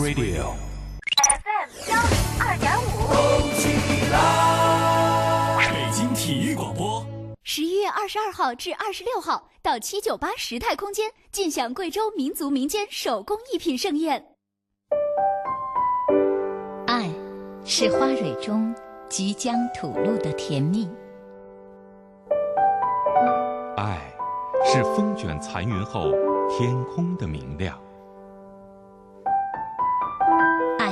Radio。FM 幺零二点五。北京体育广播。十一月二十二号至二十六号，到七九八时态空间尽享贵州民族民间手工艺品盛宴。爱，是花蕊中即将吐露的甜蜜。爱，是风卷残云后天空的明亮。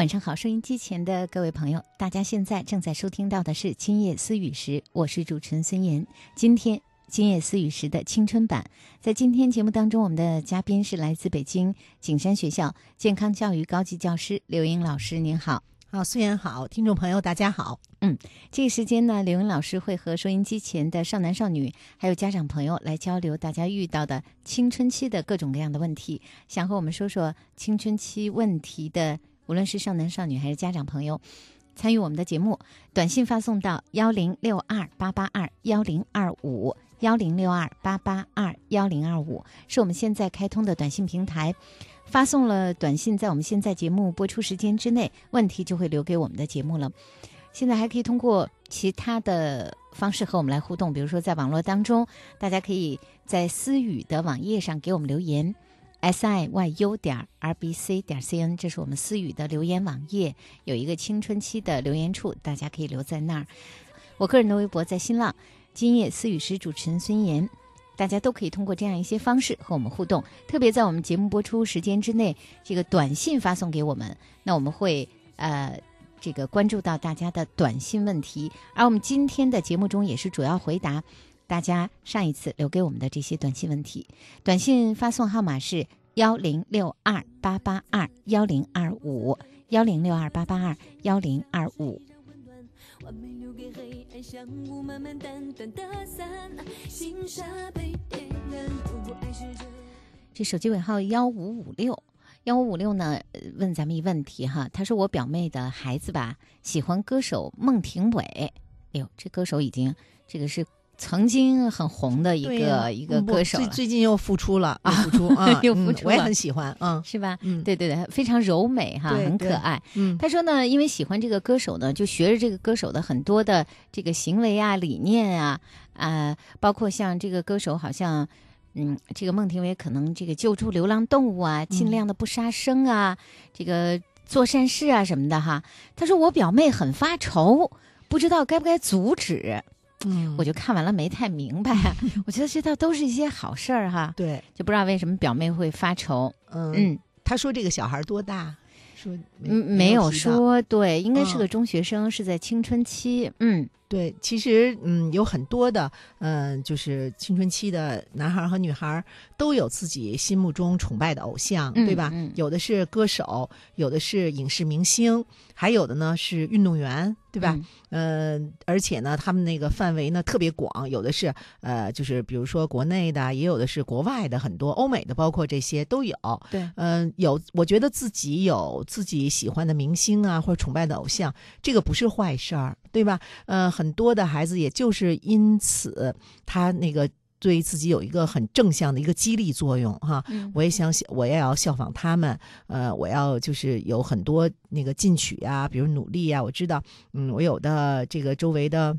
晚上好，收音机前的各位朋友，大家现在正在收听到的是《今夜思语时》，我是主持人孙岩。今天《今夜思语时》的青春版，在今天节目当中，我们的嘉宾是来自北京景山学校健康教育高级教师刘英老师，您好。好，孙岩好，听众朋友大家好。嗯这个时间呢，刘英老师会和收音机前的少男少女还有家长朋友来交流大家遇到的青春期的各种各样的问题，想和我们说说青春期问题的，无论是少男少女还是家长朋友。参与我们的节目，短信发送到幺零六二八八二幺零二五幺零六二八八二幺零二五，是我们现在开通的短信平台。发送了短信，在我们现在节目播出时间之内，问题就会留给我们的节目了。现在还可以通过其他的方式和我们来互动，比如说在网络当中，大家可以在思语的网页上给我们留言，s i y u 点 r b c 点 c n，这是我们思雨的留言网页，有一个青春期的留言处，大家可以留在那儿。我个人的微博在新浪，今夜思雨时主持人孙岩。大家都可以通过这样一些方式和我们互动，特别在我们节目播出时间之内，这个短信发送给我们，那我们会呃这个关注到大家的短信问题，而我们今天的节目中也是主要回答大家上一次留给我们的这些短信问题。短信发送号码是幺零六二八八二幺零二五幺零六二八八二幺零二五。完美留给黑暗，像雾慢慢淡淡的散，星沙被点燃。如果爱是这。这手机尾号幺五五六，幺五五六呢呃问咱们一问题哈，他说我表妹的孩子吧喜欢歌手孟庭苇，哎呦，这歌手已经这个是曾经很红的一个、一个歌手了，最近又复出了，啊复出啊，又嗯 复出了我也很喜欢，嗯是吧？嗯对对对，非常柔美哈，很可爱。嗯，他说呢，因为喜欢这个歌手呢，就学着这个歌手的很多的这个行为啊、理念啊，啊、包括像这个歌手好像，嗯，这个孟庭苇可能这个救助流浪动物啊，尽量的不杀生啊，这个做善事啊什么的哈。他说我表妹很发愁，不知道该不该阻止。嗯我就看完了没太明白啊，我觉得这倒都是一些好事儿哈，对，就不知道为什么表妹会发愁。嗯嗯他说这个小孩多大？说嗯，没有说对，应该是嗯个中学生，是在青春期。嗯对，其实嗯，有很多的嗯、就是青春期的男孩儿和女孩儿都有自己心目中崇拜的偶像，嗯对吧？嗯有的是歌手，有的是影视明星，还有的呢是运动员，对吧？嗯呃，而且呢，他们那个范围呢特别广，有的是呃，就是比如说国内的，也有的是国外的，很多欧美的，包括这些都有。对，嗯、有，我觉得自己有自己喜欢的明星啊，或者崇拜的偶像，这个不是坏事儿，对吧？呃，很多的孩子也就是因此，他那个对自己有一个很正向的一个激励作用哈。嗯我也想，我也要效仿他们。呃，我要就是有很多那个进取啊，比如努力啊。我知道，嗯，我有的这个周围的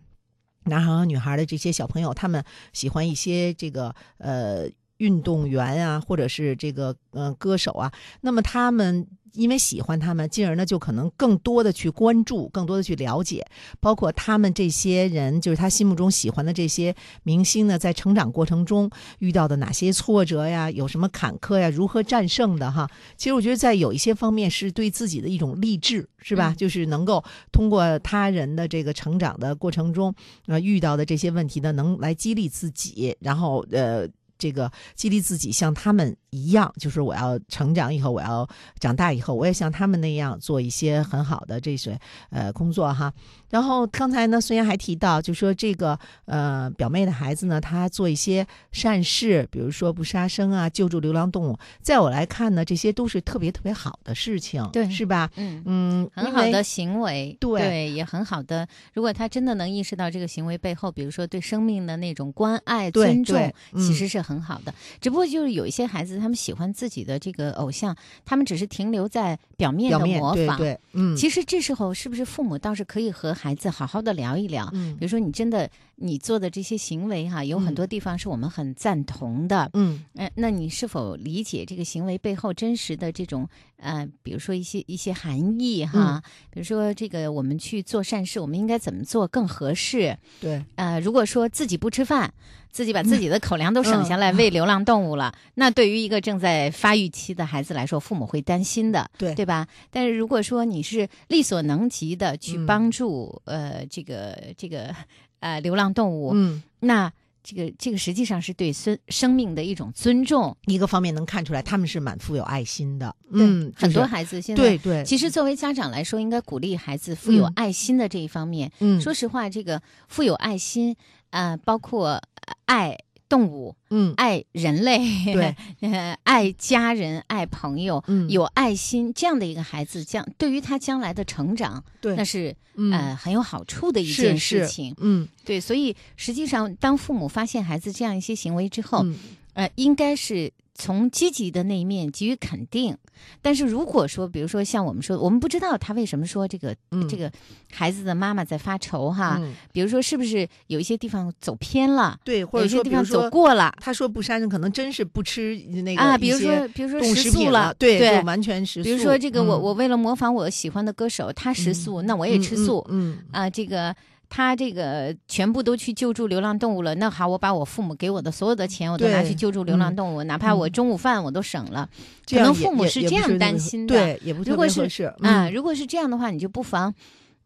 男孩和女孩的这些小朋友，他们喜欢一些这个呃运动员啊，或者是这个呃歌手啊，那么他们。因为喜欢他们，进而呢就可能更多的去关注，更多的去了解，包括他们这些人，就是他心目中喜欢的这些明星呢，在成长过程中遇到的哪些挫折呀，有什么坎坷呀，如何战胜的哈。其实我觉得在有一些方面是对自己的一种励志，是吧？就是能够通过他人的这个成长的过程中，呃，遇到的这些问题呢，能来激励自己，然后呃。这个激励自己向他们一样，就是我要成长以后，我要长大以后，我也像他们那样做一些很好的这些呃工作哈。然后刚才呢，孙岩还提到，就说这个呃表妹的孩子呢，他做一些善事，比如说不杀生啊，救助流浪动物，在我来看呢，这些都是特别特别好的事情，对是吧？嗯。嗯，很好的行为，对也很好的。如果他真的能意识到这个行为背后，比如说对生命的那种关爱、尊重其实是很好的。只不过就是有一些孩子，他们喜欢自己的这个偶像，他们只是停留在表面的模仿。对对，嗯，其实这时候是不是父母倒是可以和孩子好好的聊一聊？嗯比如说你真的你做的这些行为哈、有很多地方是我们很赞同的。嗯嗯、那你是否理解这个行为背后真实的这种呃，比如说一些一些含义哈？比如说这个我们去做善事，我们应该怎么做更合适？对，呃，如果说自己不吃饭，自己把自己的口粮都省下来喂流浪动物了，那对于一个正在发育期的孩子来说，父母会担心的，对对吧？但是如果说你是力所能及的去嗯帮助、呃这个这个呃流浪动物，嗯。那这个这个实际上是对生生命的一种尊重。一个方面能看出来他们是蛮富有爱心的，嗯，很多孩子现在对对，其实作为家长来说，应该鼓励孩子富有嗯爱心的这一方面。嗯说实话，这个富有爱心，呃，包括呃爱动物、嗯。爱人类，对，呃，爱家人、爱朋友，嗯。有爱心这样的一个孩子，将对于他将来的成长，对那是、嗯。呃很有好处的一件事是情。嗯。对，所以实际上，当父母发现孩子这样一些行为之后，嗯呃，应该是从积极的那一面给予肯定。但是如果说，比如说像我们说，我们不知道他为什么说这个、嗯这个孩子的妈妈在发愁哈，嗯比如说是不是有一些地方走偏了，对，或者有些地方走过了他说不杀生，可能真是不吃那个啊？比如说，比如说食素了，对，对就完全食素。比如说这个我、嗯我为了模仿我喜欢的歌手，他食素，那我也吃素。嗯嗯啊，这个他这个全部都去救助流浪动物了，那好，我把我父母给我的所有的钱，我都拿去救助流浪嗯动物，哪怕我嗯中午饭我都省了。可能父母是这样担心的对，也不特如果是别合适啊，嗯如果是这样的话，你就不妨。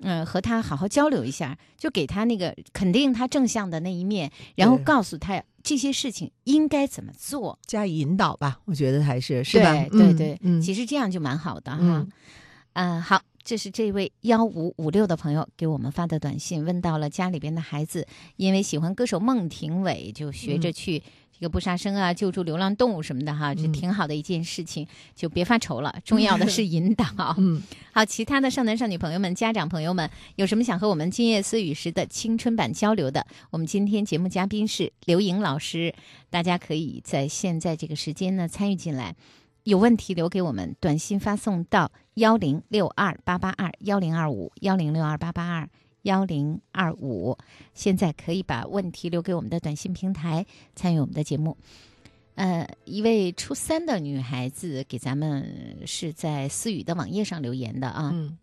嗯，和他好好交流一下，就给他那个肯定他正向的那一面，然后告诉他这些事情应该怎么做，加以引导吧，我觉得还是是吧？对对嗯对，嗯，其实这样就蛮好的哈。嗯嗯、好，这是这位幺五五六的朋友给我们发的短信，问到了家里边的孩子，因为喜欢歌手孟庭苇，就学着嗯去这个不杀生啊，救助流浪动物什么的哈，这嗯挺好的一件事情，就别发愁了，重要的是引导。嗯，好，其他的少男少女朋友们、家长朋友们，有什么想和我们今夜思雨时的青春版交流的？我们今天节目嘉宾是刘莹老师，大家可以在现在这个时间呢参与进来。有问题留给我们，短信发送到幺零六二八八二幺零二五幺零六二八八二幺零二五。现在可以把问题留给我们的短信平台，参与我们的节目。呃，一位初三的女孩子给咱们是在思雨的网页上留言的啊，嗯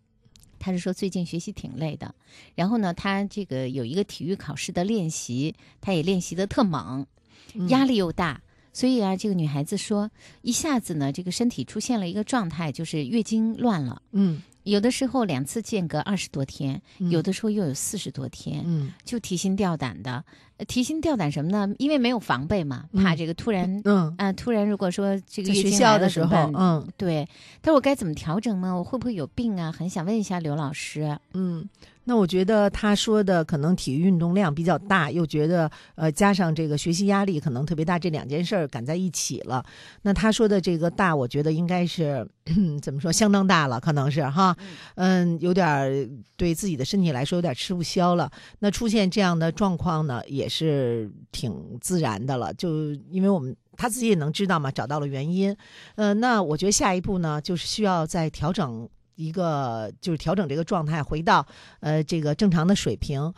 她是说最近学习挺累的，然后呢，她这个有一个体育考试的练习，她也练习的特猛，嗯压力又大，所以啊，这个女孩子说，一下子呢，这个身体出现了一个状态，就是月经乱了。嗯有的时候两次间隔二十多天，嗯有的时候又有四十多天，嗯就提心吊胆的。呃提心吊胆什么呢？因为没有防备嘛，嗯怕这个突然嗯，啊、突然如果说这个在学校的时候嗯对，他说我该怎么调整呢？我会不会有病啊？很想问一下刘老师。嗯，那我觉得他说的可能体育运动量比较大，又觉得呃加上这个学习压力可能特别大，这两件事儿赶在一起了。那他说的这个大，我觉得应该是 怎么说，相当大了，可能是哈，嗯，有点对自己的身体来说有点吃不消了。那出现这样的状况呢，也也是挺自然的了，就因为我们。他自己也能知道嘛，找到了原因，呃，那我觉得下一步呢，就是需要再调整一个，就是调整这个状态，回到呃这个正常的水平。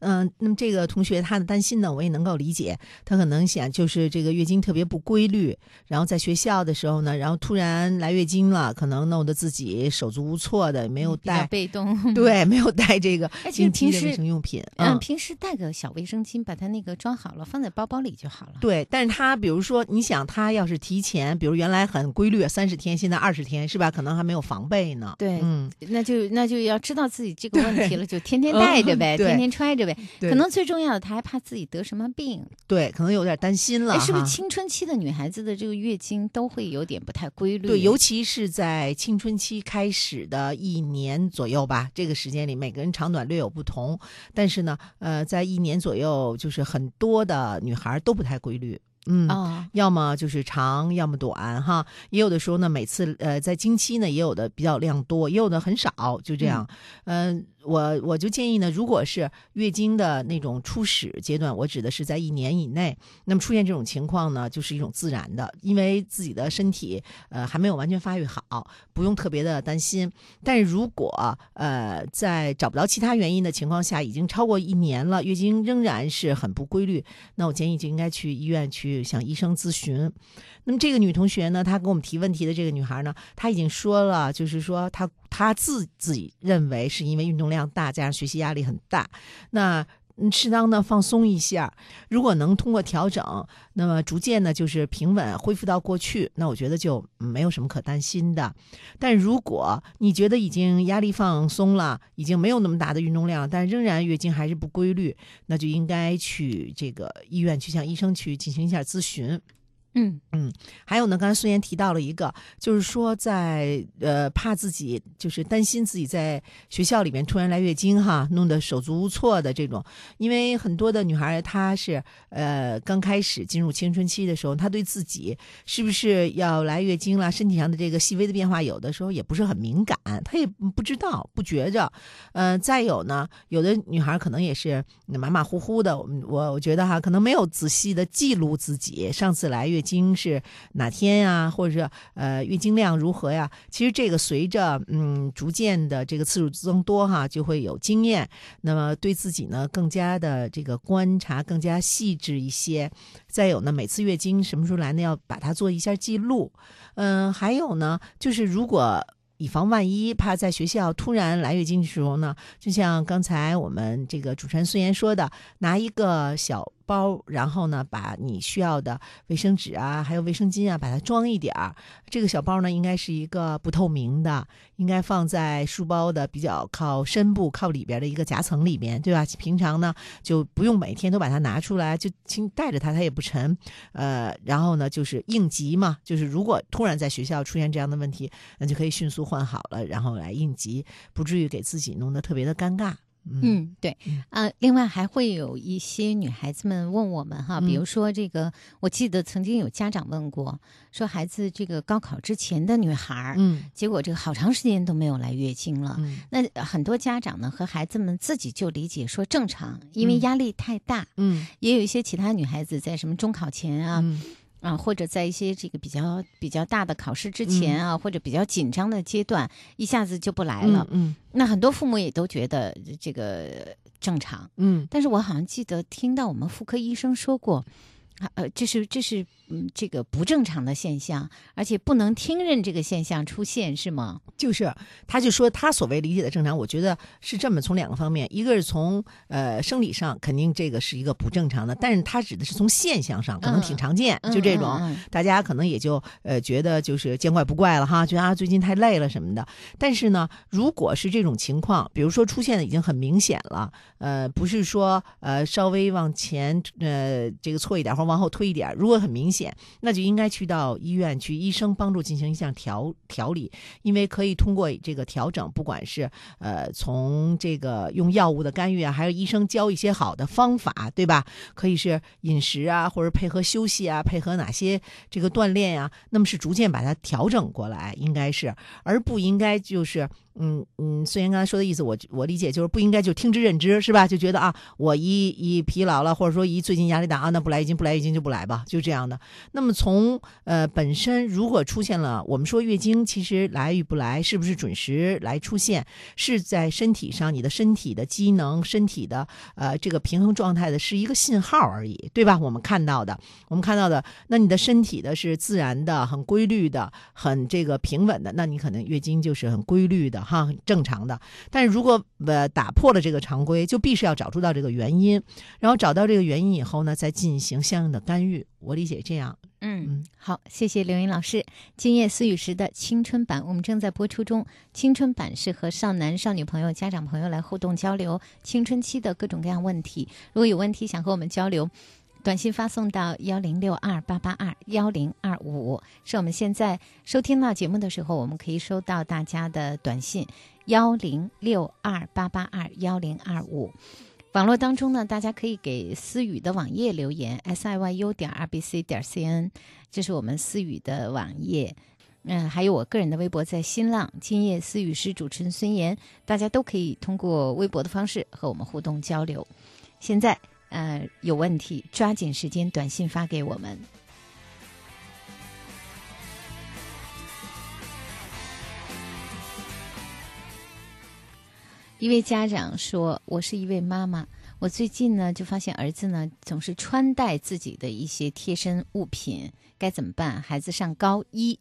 嗯、那么这个同学他的担心呢，我也能够理解，他可能想就是这个月经特别不规律，然后在学校的时候呢，然后突然来月经了，可能弄得自己手足无措的，没有带。被动。对，没有带这个哎其实平时经期的卫生用品。嗯，平时带个小卫生巾，把它那个装好了，放在包包里就好了。对，但是他比如说，你想他要是提前，比如原来很规律，三十天，现在二十天，是吧？可能还没有防备呢。对嗯，那就那就要知道自己这个问题了，就天天带着呗，嗯天天揣着呗。对可能最重要的，他还怕自己得什么病。对，可能有点担心了哎，是不是青春期的女孩子的这个月经都会有点不太规律？对，尤其是在青春期开始的一年左右吧，这个时间里，每个人长短略有不同。但是呢，呃，在一年左右，就是很多的女孩都不太规律。嗯。啊，要么就是长，要么短，哈，也有的时候呢，每次呃在经期呢，也有的比较量多，也有的很少，就这样。嗯、我我就建议呢，如果是月经的那种初始阶段，我指的是在一年以内，那么出现这种情况呢，就是一种自然的，因为自己的身体呃还没有完全发育好，不用特别的担心。但是如果呃在找不到其他原因的情况下，已经超过一年了，月经仍然是很不规律，那我建议就应该去医院去向医生咨询。那么这个女同学呢，她给我们提问题的这个女孩呢，她已经说了，就是说她他自己认为是因为运动量大，加上学习压力很大，那。适当的放松一下，如果能通过调整，那么逐渐呢就是平稳恢复到过去，那我觉得就没有什么可担心的。但如果你觉得已经压力放松了，已经没有那么大的运动量，但仍然月经还是不规律，那就应该去这个医院去向医生去进行一下咨询。嗯嗯还有呢，刚才孙岩提到了一个，就是说在呃怕自己就是担心自己在学校里面突然来月经哈，弄得手足无措的这种，因为很多的女孩她是呃刚开始进入青春期的时候，她对自己是不是要来月经了，身体上的这个细微的变化，有的时候也不是很敏感，她也不知道不觉着。呃，再有呢，有的女孩可能也是马马虎虎的，我我觉得哈，可能没有仔细的记录自己上次来月经经是哪天呀、或者是呃月经量如何呀？其实这个随着嗯逐渐的这个次数增多哈，就会有经验，那么对自己呢更加的这个观察更加细致一些。再有呢，每次月经什么时候来呢，要把它做一下记录。嗯、还有呢，就是如果。以防万一，怕在学校突然来月经的时候呢，就像刚才我们这个主持人孙岩说的，拿一个小包，然后呢，把你需要的卫生纸啊，还有卫生巾啊，把它装一点儿。这个小包呢，应该是一个不透明的，应该放在书包的比较靠深部、靠里边的一个夹层里面，对吧？平常呢，就不用每天都把它拿出来，就轻带着它，它也不沉。呃，然后呢，就是应急嘛，就是如果突然在学校出现这样的问题，那就可以迅速换好了，然后来应急，不至于给自己弄得特别的尴尬。嗯。嗯，对嗯。啊、另外还会有一些女孩子们问我们哈，比如嗯说这个，我记得曾经有家长问过，说孩子这个高考之前的女孩儿，嗯。结果这个好长时间都没有来月经了。嗯。那很多家长呢和孩子们自己就理解说正常，因为嗯。压力太大。嗯。也有一些其他女孩子在什么中考前啊，嗯啊，或者在一些这个比较比较大的考试之前啊，或者比较紧张的阶段，一下子就不来了。嗯。那很多父母也都觉得这个正常，嗯。但是我好像记得听到我们妇科医生说过，啊呃，这是这是嗯这个不正常的现象，而且不能听任这个现象出现，是吗？就是，他就说他所谓理解的正常，我觉得是这么从两个方面，一个是从呃生理上，肯定这个是一个不正常的，但是他指的是从现象上，可能挺常见，就这种。嗯嗯大家可能也就呃觉得就是见怪不怪了哈，觉得啊最近太累了什么的。但是呢，如果是这种情况，比如说出现的已经很明显了，呃，不是说呃稍微往前呃这个错一点或往后推一点，如果很明显，险那就应该去到医院去，医生帮助进行一项调调理，因为可以通过这个调整，不管是呃从这个用药物的干预啊，还有医生教一些好的方法，对吧？可以是饮食啊，或者配合休息啊，配合哪些这个锻炼呀、那么是逐渐把它调整过来，应该是，而不应该就是。嗯嗯，虽然刚才说的意思，我我理解就是不应该就听之任之，是吧？就觉得啊，我一一疲劳了，或者说一最近压力大啊，那不来月经不来月经就不来吧，就这样的。那么从呃本身如果出现了，我们说月经其实来与不来，是不是准时来出现，是在身体上你的身体的机能、身体的呃这个平衡状态的是一个信号而已，对吧？我们看到的，我们看到的，那你的身体的是自然的、很规律的、很这个平稳的，那你可能月经就是很规律的哈，很正常的。但是如果呃打破了这个常规，就必须要找出到这个原因，然后找到这个原因以后呢，再进行相应的干预。我理解这样。嗯，好，谢谢刘云老师。今夜思雨时的青春版，我们正在播出中。青春版是和少男少女朋友、家长朋友来互动交流青春期的各种各样问题。如果有问题想和我们交流，短信发送到幺零六二八八二幺零二五，是我们现在收听到节目的时候，我们可以收到大家的短信幺零六二八八二幺零二五。网络当中呢，大家可以给思雨的网页留言 s i y u 点 r b c 点 c n，这是我们思雨的网页。嗯，还有我个人的微博在新浪，今夜思雨是主持人孙岩，大家都可以通过微博的方式和我们互动交流。现在，呃，有问题抓紧时间短信发给我们。一位家长说：“我是一位妈妈，我最近呢就发现儿子呢总是穿戴自己的一些贴身物品，该怎么办？孩子上高一，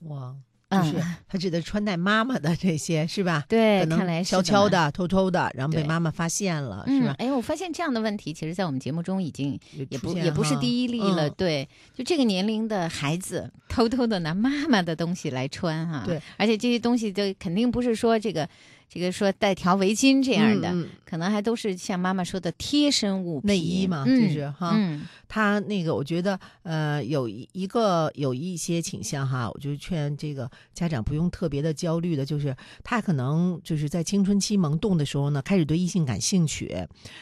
哇，就是嗯他指的穿戴妈妈的这些 是吧？对可能看来是悄悄的的、偷偷的，然后被妈妈发现了，是吧？嗯哎，我发现这样的问题，其实在我们节目中已经也不也不是第一例了。嗯。对，就这个年龄的孩子，偷偷的拿妈妈的东西来穿哈、对，而且这些东西都肯定不是说这个这个说带条围巾这样的，可能还都是像妈妈说的贴身物品内衣嘛嗯就是哈嗯他那个，我觉得呃，有一一个有一些倾向哈，我就劝这个家长不用特别的焦虑的，就是他可能就是在青春期萌动的时候呢，开始对异性感兴趣，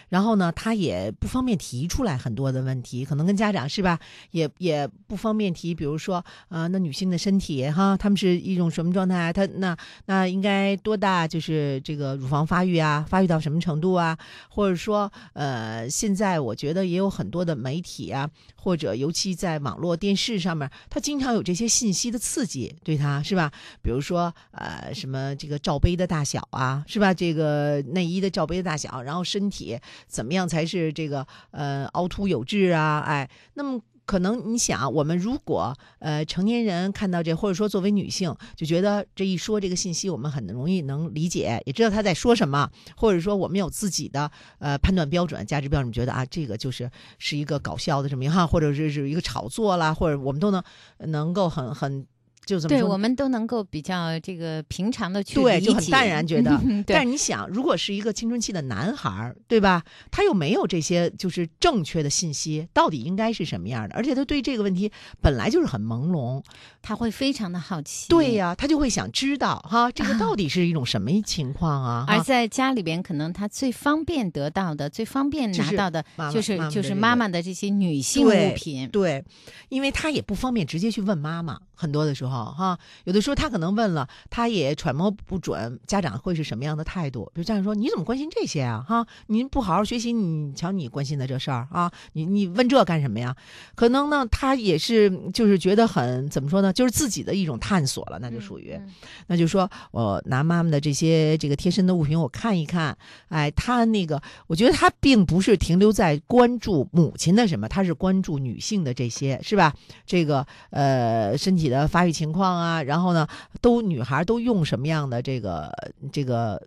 然后呢，他也不方便提出来很多的问题，可能跟家长是吧，也也不方便提，比如说呃，那女性的身体哈，她们是一种什么状态？她那那应该多大？就是这个乳房发育啊，发育到什么程度啊？或者说，呃，现在我觉得也有很多的媒体体啊，或者尤其在网络电视上面，他经常有这些信息的刺激，对他是吧？比如说，呃，什么这个罩杯的大小啊，是吧？这个内衣的罩杯的大小，然后身体怎么样才是这个呃凹凸有致啊？哎，那么。可能你想，我们如果呃成年人看到这，或者说作为女性，就觉得这一说这个信息，我们很容易能理解，也知道他在说什么，或者说我们有自己的呃判断标准、价值标准，觉得啊这个就是是一个搞笑的什么一个哈，或者是是一个炒作啦，或者我们都能能够很很就怎么对，我们都能够比较这个平常的去对，就很淡然觉得。但是你想，如果是一个青春期的男孩儿，对吧？他又没有这些就是正确的信息，到底应该是什么样的？而且他对这个问题本来就是很朦胧。他会非常的好奇。对呀、他就会想知道哈，这个到底是一种什么情况啊？哈而在家里边，可能他最方便得到的、最方便拿到的就是就是妈妈的这些女性物品。对，因为他也不方便直接去问妈妈，很多的时候哈，有的时候他可能问了，他也揣摩不准家长会是什么样的态度。比如家长说：“你怎么关心这些啊？哈，您不好好学习，你瞧你关心的这事儿啊，你你问这干什么呀？”可能呢，他也是就是觉得很怎么说呢，就是自己的一种探索了，那就属于。嗯那就说我拿妈妈的这些这个贴身的物品，我看一看，哎，他那个，我觉得他并不是停留在关注母亲的什么，他是关注女性的这些，是吧？这个呃身体的发育情况啊，然后呢，都女孩都用什么样的这个这个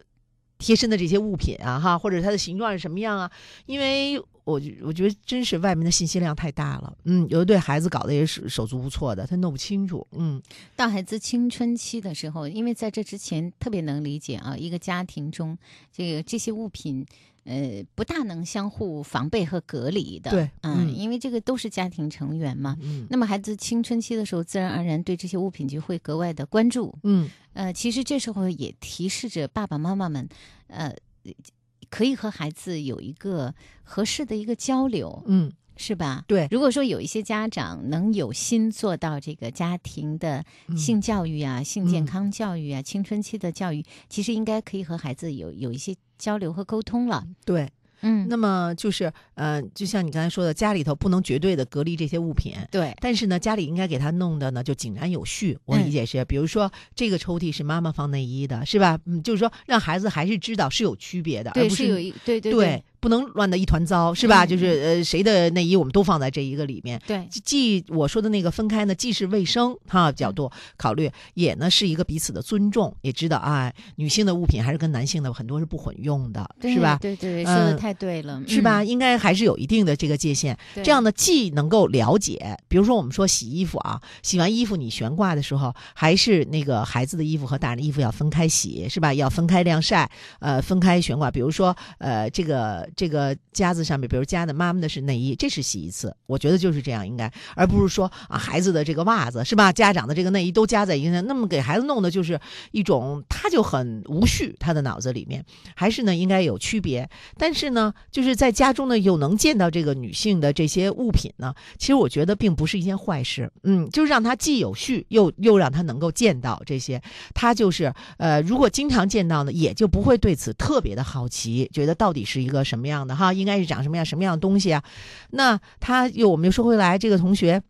贴身的这些物品啊，哈，或者它的形状是什么样啊？因为我我觉得真是外面的信息量太大了，嗯，有的对孩子搞得也是手足无措的，他弄不清楚，嗯，到孩子青春期的时候，因为在这之前特别能理解啊，一个家庭中这个这些物品。呃，不大能相互防备和隔离的，对嗯，嗯因为这个都是家庭成员嘛。嗯那么孩子青春期的时候，自然而然对这些物品就会格外的关注。嗯呃，其实这时候也提示着爸爸妈妈们，呃，可以和孩子有一个合适的一个交流，嗯，是吧？对如果说有一些家长能有心做到这个家庭的嗯性教育啊、性健嗯康教育啊、青春期的教育，其实应该可以和孩子有有一些交流和沟通了。对。嗯，那么就是，呃，就像你刚才说的，家里头不能绝对的隔离这些物品，对，但是呢，家里应该给他弄的呢就井然有序。我嗯理解是，比如说这个抽屉是妈妈放内衣的，是吧？嗯，就是说让孩子还是知道是有区别的，而，不是有一对对对，不能乱的一团糟，是吧？嗯就是呃，谁的内衣我们都放在这一个里面。对，既我说的那个分开呢，既是卫生哈角度考虑，也呢是一个彼此的尊重，也知道啊，女性的物品还是跟男性的很多是不混用的，是吧？对对，说的嗯太对了，是吧？嗯？应该还是有一定的这个界限，对这样呢，既能够了解，比如说我们说洗衣服啊，洗完衣服你悬挂的时候，还是那个孩子的衣服和大人的衣服要分开洗，是吧？要分开晾晒，呃，分开悬挂。比如说，呃，这个这个夹子上面，比如夹的妈妈的是内衣，这是洗一次，我觉得就是这样应该，而不是说啊孩子的这个袜子是吧？家长的这个内衣都夹在一个，那么给孩子弄的就是一种他就很无序，他的脑子里面还是呢应该有区别。但是呢，就是在家中呢又能见到这个女性的这些物品呢，其实我觉得并不是一件坏事。嗯，就是让他既有序，又又让他能够见到这些，他就是呃，如果经常见到呢，也就不会对此特别的好奇，觉得到底是一个什么什么样的哈，应该是长什么样什么样的东西啊？那他又我们又说回来，这个同学。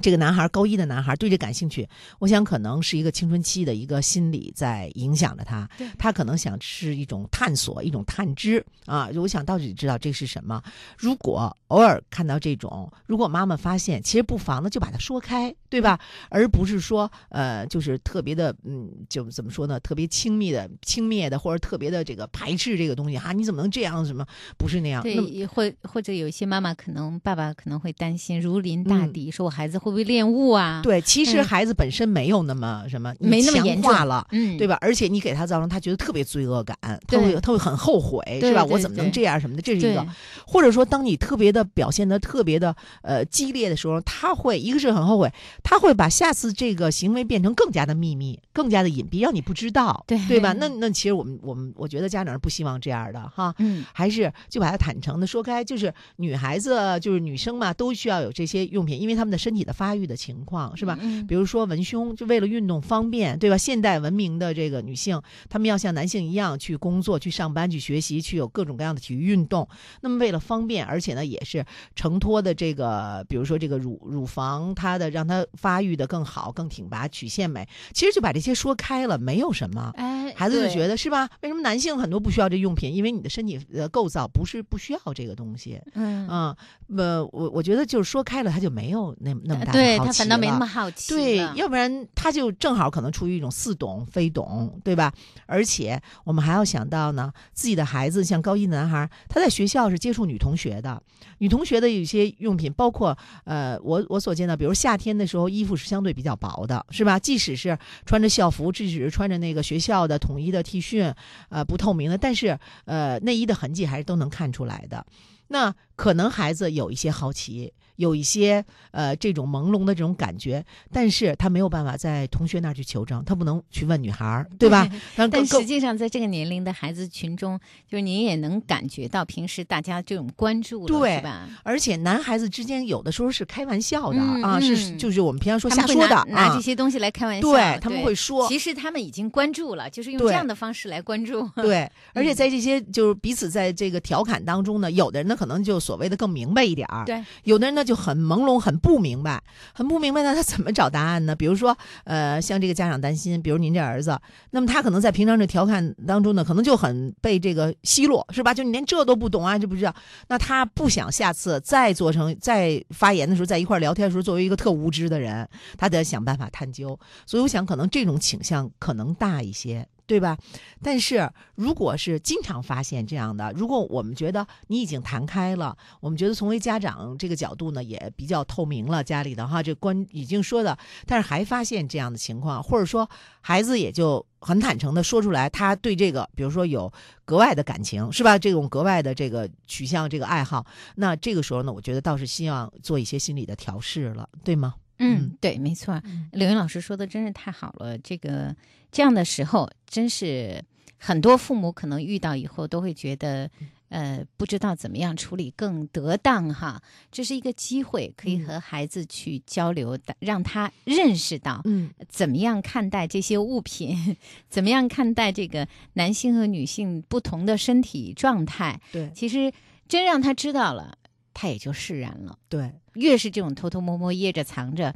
这个男孩，高一的男孩对这感兴趣，我想可能是一个青春期的一个心理在影响着他。他可能想是一种探索，一种探知啊。我想到底知道这是什么。如果偶尔看到这种，如果妈妈发现，其实不妨呢就把它说开，对吧？而不是说呃，就是特别的嗯，就怎么说呢？特别轻密的、轻蔑的，或者特别的这个排斥这个东西啊？你怎么能这样？什么不是那样？对，或或者有一些妈妈可能爸爸可能会担心如临大嗯敌，说我孩子会不会恋物啊？，对，其实嗯孩子本身没有那么什么，没那么强严重化了。嗯，对吧？而且你给他造成他觉得特别罪恶感，他会他会很后悔，是吧？我怎么能这样什么的，这是一个。或者说，当你特别的表现的特别的呃激烈的时候，他会一个是很后悔，他会把下次这个行为变成更加的秘密、更加的隐蔽，让你不知道，对对吧？那那其实我们我们我觉得家长是不希望这样的哈。嗯，还是就把它坦诚的说开，就是女孩子就是女生嘛，都需要有这些用品，因为她们的身体的发育的情况是吧？嗯，比如说文胸，就为了运动方便，对吧？现代文明的这个女性，她们要像男性一样去工作、去上班、去学习、去有各种各样的体育运动。那么为了方便，而且呢，也是承托的这个，比如说这个乳乳房，它的让它发育的更好、更挺拔、曲线美。其实就把这些说开了，没有什么。哎，孩子就觉得，是吧？为什么男性很多不需要这用品？因为你的身体的构造不是不需要这个东西。嗯，嗯，呃，我我觉得就是说开了，他就没有那那么大对他反倒没那么好奇对，要不然他就正好可能处于一种似懂非懂，对吧？而且我们还要想到呢，自己的孩子像高一的男孩，他在学校是接触女同学的，女同学的有些用品，包括呃，我我所见到，比如夏天的时候，衣服是相对比较薄的，是吧？即使是穿着校服，即使是穿着那个学校的统一的 T 恤，呃，不透明的，但是呃，内衣的痕迹还是都能看出来的。那可能孩子有一些好奇，有一些呃这种朦胧的这种感觉，但是他没有办法在同学那儿去求证，他不能去问女孩儿，对吧？但实际上，在这个年龄的孩子群中，就是您也能感觉到平时大家这种关注了，对吧？而且男孩子之间有的时候是开玩笑的、嗯啊，是嗯就是我们平常说瞎说的啊拿拿这，些东西来开玩笑，对他们会说其实他们已经关注了，就是用这样的方式来关注。对，而且嗯在这些就是彼此在这个调侃当中呢，有的人呢可能就所谓的更明白一点儿，对，有的人呢就很朦胧，很不明白，很不明白呢，他怎么找答案呢？比如说，呃，像这个家长担心，比如您这儿子，那么他可能在平常这调侃当中呢，可能就很被这个奚落，是吧？就你连这都不懂啊，这不知道，那他不想下次再做成再发言的时候，在一块聊天的时候，作为一个特无知的人，他得想办法探究。所以我想，可能这种倾向可能大一些。对吧？但是如果是经常发现这样的，如果我们觉得你已经谈开了，我们觉得从为家长这个角度呢也比较透明了，家里的哈这关已经说的，但是还发现这样的情况，或者说孩子也就很坦诚的说出来，他对这个比如说有格外的感情，是吧？这种格外的这个取向、这个爱好，那这个时候呢，我觉得倒是希望做一些心理的调试了，对吗？嗯，对，没错。刘云老师说的真是太好了，这个这样的时候，真是很多父母可能遇到以后都会觉得，呃，不知道怎么样处理更得当哈。这是一个机会，可以嗯和孩子去交流的，让他认识到，嗯，怎么样看待这些物品，怎么样看待这个男性和女性不同的身体状态。对其实真让他知道了，他也就释然了。对，越是这种偷偷摸摸、掖着藏着，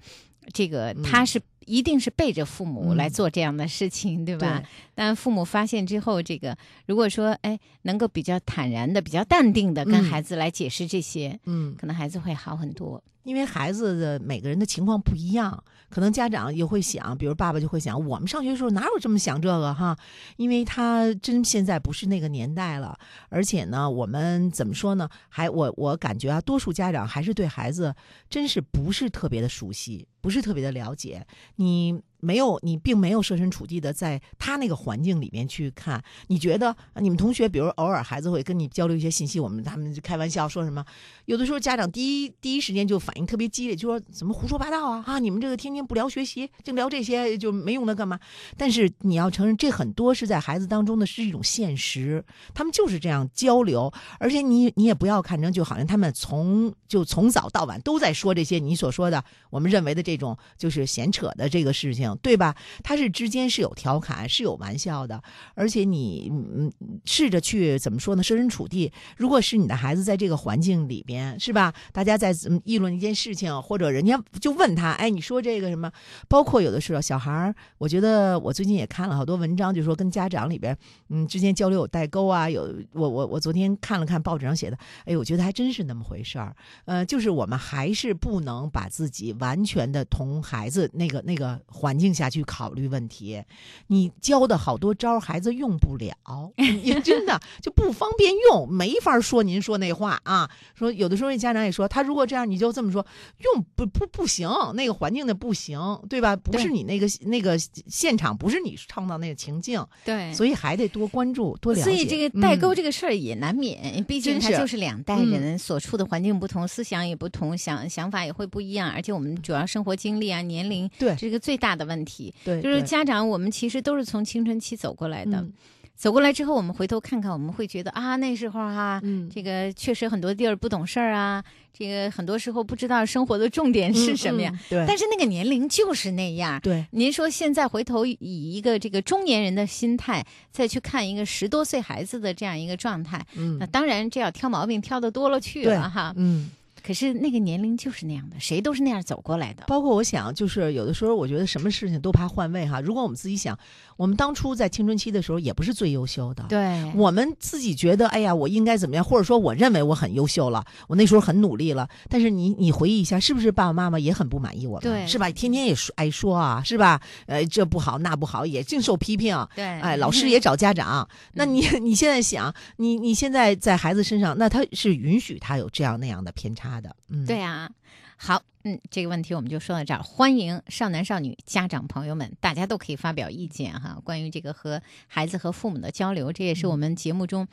这个嗯他是一定是背着父母嗯来做这样的事情，对吧？对但父母发现之后，这个如果说哎能够比较坦然的、比较淡定的跟嗯孩子来解释这些，嗯，可能孩子会好很多。因为孩子的每个人的情况不一样，可能家长也会想，比如爸爸就会想，我们上学的时候哪有这么想这个哈？因为他真现在不是那个年代了，而且呢，我们怎么说呢？还我我感觉啊，多数家长还是对孩子真是不是特别的熟悉，不是特别的了解。你没有，你并没有设身处地的在他那个环境里面去看。你觉得你们同学，比如偶尔孩子会跟你交流一些信息，我们他们就开玩笑说什么？有的时候家长第一第一时间就反应特别激烈，就说怎么胡说八道啊啊！你们这个天天不聊学习，净聊这些就没用的干嘛？但是你要承认，这很多是在孩子当中的是一种现实，他们就是这样交流，而且你你也不要看成就好像他们从就从早到晚都在说这些你所说的我们认为的这种就是闲扯的这个事情，对吧？他是之间是有调侃，是有玩笑的，而且你嗯试着去怎么说呢？设身处地，如果是你的孩子在这个环境里边，是吧？大家在议论一件事情，或者人家就问他，哎，你说这个什么？包括有的时候小孩儿，我觉得我最近也看了好多文章，就说跟家长里边嗯之间交流有代沟啊，有我我我昨天看了看报纸上写的，哎，我觉得还真是那么回事儿。呃，就是我们还是不能把自己完全的同孩子那个那个环境下去考虑问题。你教的好多招，孩子用不了，也真的就不方便用，没法说您说那话啊。说有的时候家长也说，他如果这样，你就这么说，用不不不行，那个环境的不行，对吧？不是你那个那个现场，不是你创造那个情境，对所以还得多关注，多了解。所以这个代沟嗯这个事儿也难免，毕竟他就是两代嗯人所处的环境不同，思想也不同，想想法也会不一样，而且我们主要生活经历啊、年龄，对这个最大的问题。对，就是家长，我们其实都是从青春期走过来的，嗯走过来之后，我们回头看看，我们会觉得啊，那时候哈、嗯这个确实很多地儿不懂事儿啊，这个很多时候不知道生活的重点是什么呀。？嗯嗯对，但是那个年龄就是那样。对您说现在回头以一个这个中年人的心态再去看一个十多岁孩子的这样一个状态，嗯那当然这要挑毛病挑的多了去了哈。嗯。可是那个年龄就是那样的，谁都是那样走过来的。包括我想，就是有的时候，我觉得什么事情都怕换位哈。如果我们自己想，我们当初在青春期的时候，也不是最优秀的。对，我们自己觉得，哎呀，我应该怎么样，或者说我认为我很优秀了，我那时候很努力了。但是你你回忆一下，是不是爸爸妈妈也很不满意我们？对是吧？天天也说爱说啊，是吧？呃，这不好那不好，也净受批评。对，哎，老师也找家长。那你你现在想，你你现在在孩子身上，那他是允许他有这样那样的偏差的。嗯，对啊，好，嗯，这个问题我们就说到这儿。欢迎少男少女家长朋友们，大家都可以发表意见哈，关于这个和孩子和父母的交流，这也是我们节目中。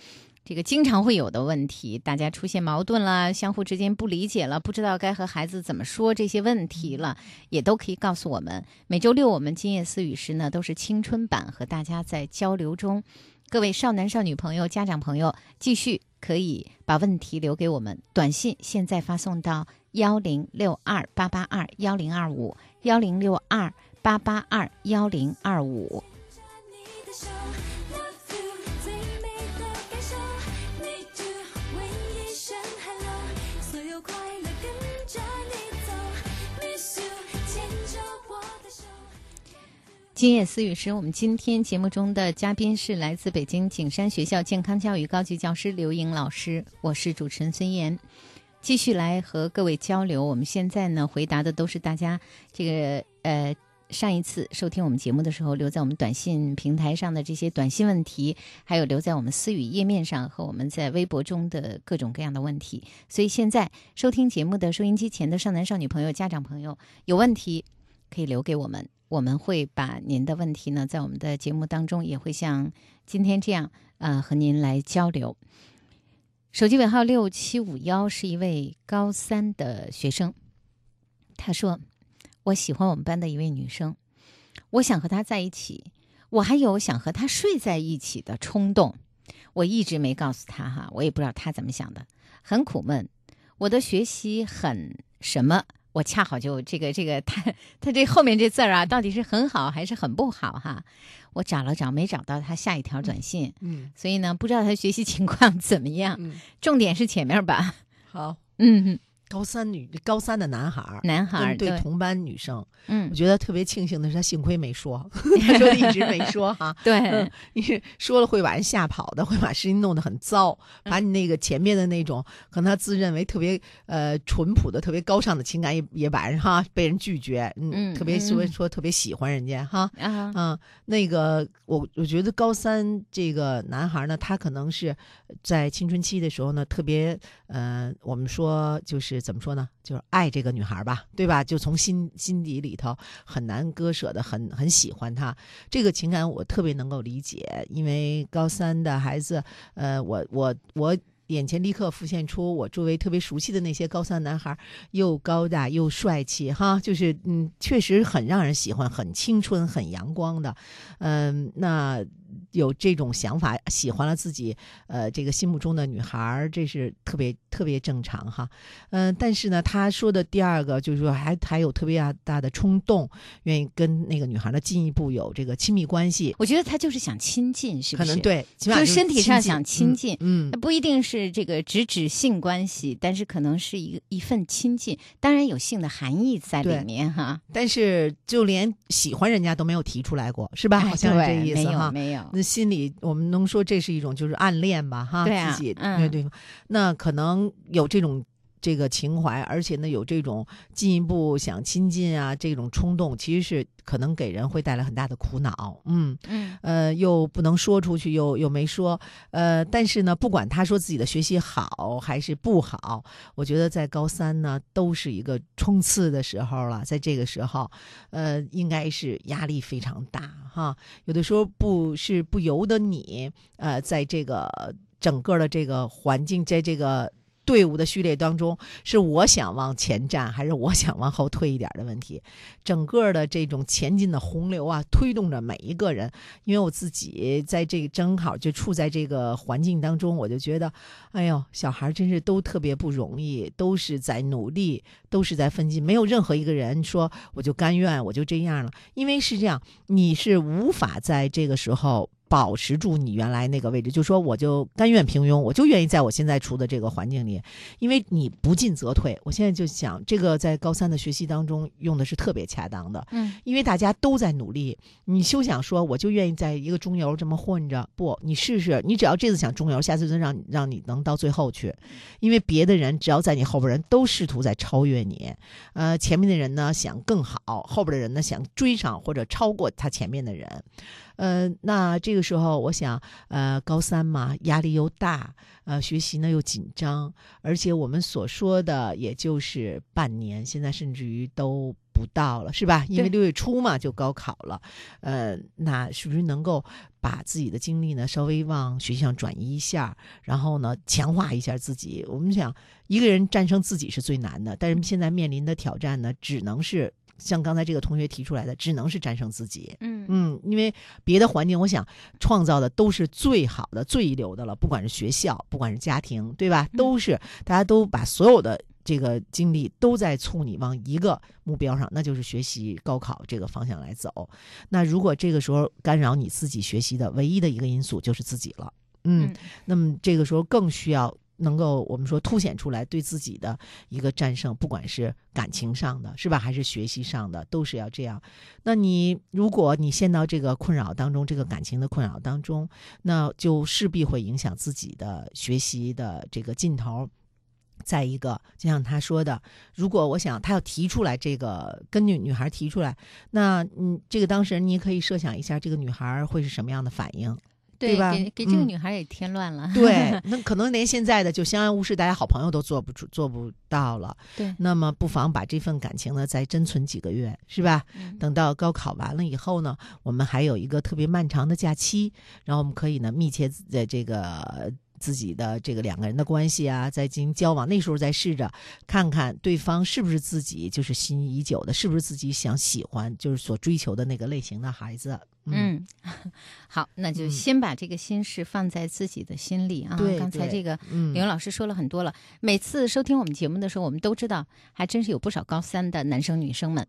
这个经常会有的问题，大家出现矛盾了，相互之间不理解了，不知道该和孩子怎么说这些问题了，也都可以告诉我们。每周六我们今夜思语时呢，都是青春版，和大家在交流中。各位少男少女朋友、家长朋友，继续可以把问题留给我们，短信现在发送到幺零六二八八二幺零二五幺零六二八八二幺零二五。今夜思语时，我们今天节目中的嘉宾是来自北京景山学校健康教育高级教师刘颖老师，我是主持人孙岩，继续来和各位交流。我们现在呢回答的都是大家这个呃上一次收听我们节目的时候留在我们短信平台上的这些短信问题，还有留在我们思语页面上和我们在微博中的各种各样的问题。所以现在收听节目的收音机前的少男少女朋友、家长朋友有问题可以留给我们。我们会把您的问题呢，在我们的节目当中也会像今天这样，呃，和您来交流。手机尾号六七五幺是一位高三的学生，他说：“我喜欢我们班的一位女生，我想和她在一起，我还有想和她睡在一起的冲动。我一直没告诉他哈，我也不知道他怎么想的，很苦闷。我的学习很什么？我恰好就这个这个他他这后面这字儿啊，到底是很好还是很不好哈？我找了找，没找到他下一条短信，嗯所以呢，不知道他学习情况怎么样。嗯，重点是前面吧，好。嗯，高三女高三的男孩儿，男孩儿对同班女生，嗯。我，觉得特别庆幸的是，他幸亏没说，他说一直没说哈。对。嗯，因为说了会把人吓跑的，会把事情弄得很糟，把你那个前面的那种可能他自认为特别呃淳朴的、特别高尚的情感也也把人哈被人拒绝，嗯，嗯特别说嗯。说特别喜欢人家哈，啊，嗯，那个我我觉得高三这个男孩呢，他可能是在青春期的时候呢，特别呃，我们说就是怎么说呢，就是爱这个女孩吧，对吧？就从心心底里头很难割舍的，很很喜欢她。这个情感我特别能够理解，因为高三的孩子，呃，我我我。眼前立刻浮现出我周围特别熟悉的那些高三男孩，又高大又帅气，哈，就是嗯，确实很让人喜欢，很青春，很阳光的，嗯，那有这种想法，喜欢了自己呃这个心目中的女孩儿，这是特别特别正常哈，嗯、但是呢，他说的第二个就是说还还有特别大大的冲动，愿意跟那个女孩呢进一步有这个亲密关系，我觉得他就是想亲近，是不是？可能，对，起码就是身体上想亲亲近嗯，那不一定是这个直指性关系，但是可能是一个一份亲近，当然有性的含义在里面哈。但是就连喜欢人家都没有提出来过，是吧？哎好像是这意思哈。没有，那心里我们能说这是一种就是暗恋吧，哈，对啊自己嗯。对对。方，那可能有这种这个情怀，而且呢有这种进一步想亲近啊这种冲动，其实是可能给人会带来很大的苦恼，嗯。嗯呃，又不能说出去，又又没说，呃，但是呢，不管他说自己的学习好还是不好，我觉得在高三呢，都是一个冲刺的时候了，在这个时候，呃，应该是压力非常大哈，有的时候不是不由得你，呃，在这个整个的这个环境，在这个。队伍的序列当中，是我想往前站，还是我想往后退一点的问题？整个的这种前进的洪流啊，推动着每一个人。因为我自己在这个正好就处在这个环境当中，我就觉得，哎呦，小孩真是都特别不容易，都是在努力，都是在奋进，没有任何一个人说我就甘愿，我就这样了。因为是这样，你是无法在这个时候。保持住你原来那个位置，就说我就甘愿平庸，我就愿意在我现在处的这个环境里，因为你不进则退。我现在就想，这个在高三的学习当中用的是特别恰当的，嗯因为大家都在努力，你休想说我就愿意在一个中游这么混着。不，你试试，你只要这次想中游，下次就让你让你能到最后去，因为别的人只要在你后边人都试图在超越你，呃，前面的人呢想更好，后边的人呢想追上或者超过他前面的人。呃，那这个时候，我想，呃，高三嘛，压力又大，呃，学习呢又紧张，而且我们所说的也就是半年，现在甚至于都不到了，是吧？因为六月初嘛就高考了，呃，那是不是能够把自己的精力呢稍微往学习上转移一下，然后呢强化一下自己？我们想，一个人战胜自己是最难的，但是现在面临的挑战呢，只能是像刚才这个同学提出来的，只能是战胜自己。嗯嗯，因为别的环境，我想创造的都是最好的、最一流的了，不管是学校，不管是家庭，对吧？都是大家都把所有的这个精力都在促你往一个目标上，那就是学习高考这个方向来走。那如果这个时候干扰你自己学习的唯一的一个因素就是自己了，嗯，嗯那么这个时候更需要能够我们说凸显出来对自己的一个战胜，不管是感情上的是吧，还是学习上的，都是要这样。那你如果你陷到这个困扰当中，这个感情的困扰当中，那就势必会影响自己的学习的这个劲头。再一个，就像他说的，如果我想他要提出来这个跟女女孩提出来，那嗯，这个当事人你可以设想一下，这个女孩会是什么样的反应？对吧给给这个嗯女孩也添乱了。对，那可能连现在的就相安无事，大家好朋友都做不出、做不到了。对那么不妨把这份感情呢再珍存几个月，是吧？嗯等到高考完了以后呢，我们还有一个特别漫长的假期，然后我们可以呢密切在这个。自己的这个两个人的关系啊，在进行交往，那时候再试着看看对方是不是自己就是心仪已久的，是不是自己想喜欢，就是所追求的那个类型的孩子。嗯，好，那就嗯先把这个心事放在自己的心里啊。对刚才这个嗯李勇老师说了很多了。每次收听我们节目的时候，我们都知道，还真是有不少高三的男生女生们。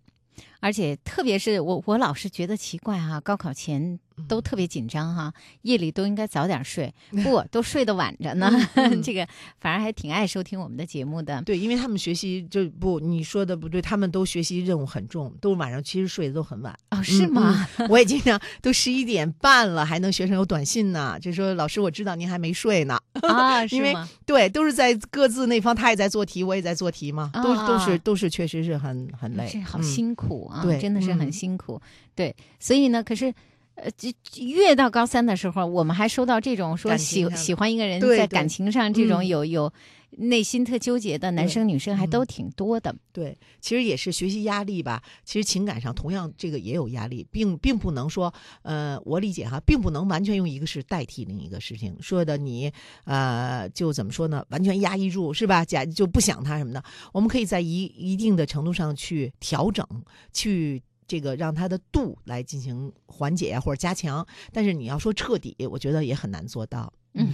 而且，特别是我，我老是觉得奇怪哈、高考前嗯都特别紧张哈、夜里都应该早点睡，不都睡得晚着呢。嗯 这个反而还挺爱收听我们的节目的。对，因为他们学习就不，你说的不对，他们都学习任务很重，都晚上其实睡得都很晚。哦，是吗？嗯我也经常都十一点半了，还能学生有短信呢，就说老师我知道您还没睡呢。啊，是因为吗？对，都是在各自那方，他也在做题，我也在做题嘛，都啊都是都是确实是很很累，这好嗯辛苦啊，对真的是很嗯辛苦。对，所以呢，可是。呃，就越到高三的时候，我们还收到这种说喜喜欢一个人，在感情上这种嗯有、有内心特纠结的男生女生还都嗯挺多的。对，其实也是学习压力吧。其实情感上同样这个也有压力，并并不能说，呃，我理解哈，并不能完全用一个事代替另一个事情。说的你呃，就怎么说呢？完全压抑住是吧？假就不想他什么的，我们可以在一一定的程度上去调整，去。这个让它的度来进行缓解，或者加强，但是你要说彻底，我觉得也很难做到。嗯，